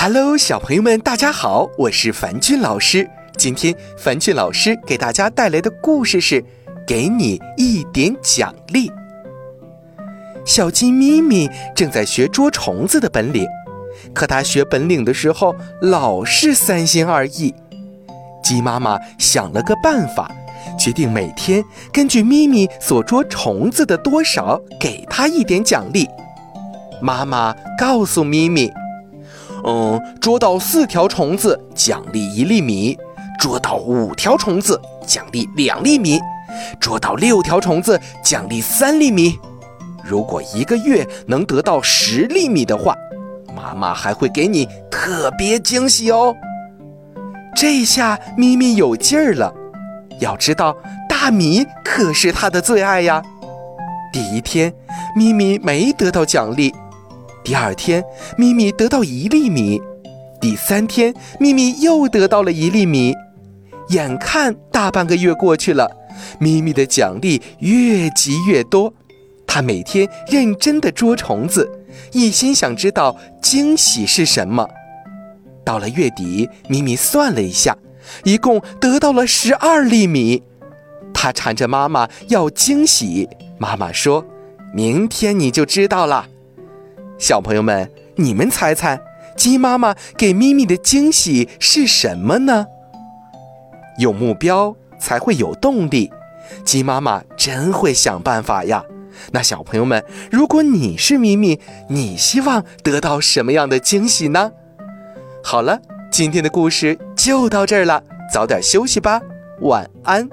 Hello，小朋友们，大家好，我是樊俊老师。今天樊俊老师给大家带来的故事是：给你一点奖励。小鸡咪咪正在学捉虫子的本领，可它学本领的时候老是三心二意。鸡妈妈想了个办法，决定每天根据咪咪所捉虫子的多少，给它一点奖励。妈妈告诉咪咪：“嗯，捉到四条虫子，奖励一粒米；捉到五条虫子，奖励两粒米；捉到六条虫子，奖励三粒米。如果一个月能得到十粒米的话，妈妈还会给你特别惊喜哦。”这下咪咪有劲儿了，要知道大米可是它的最爱呀。第一天，咪咪没得到奖励；第二天，咪咪得到一粒米；第三天，咪咪又得到了一粒米。眼看大半个月过去了，咪咪的奖励越积越多。它每天认真地捉虫子，一心想知道惊喜是什么。到了月底，咪咪算了一下，一共得到了十二粒米。他缠着妈妈要惊喜，妈妈说：“明天你就知道了。”小朋友们，你们猜猜，鸡妈妈给咪咪的惊喜是什么呢？有目标才会有动力，鸡妈妈真会想办法呀。那小朋友们，如果你是咪咪，你希望得到什么样的惊喜呢？好了，今天的故事就到这儿了，早点休息吧，晚安。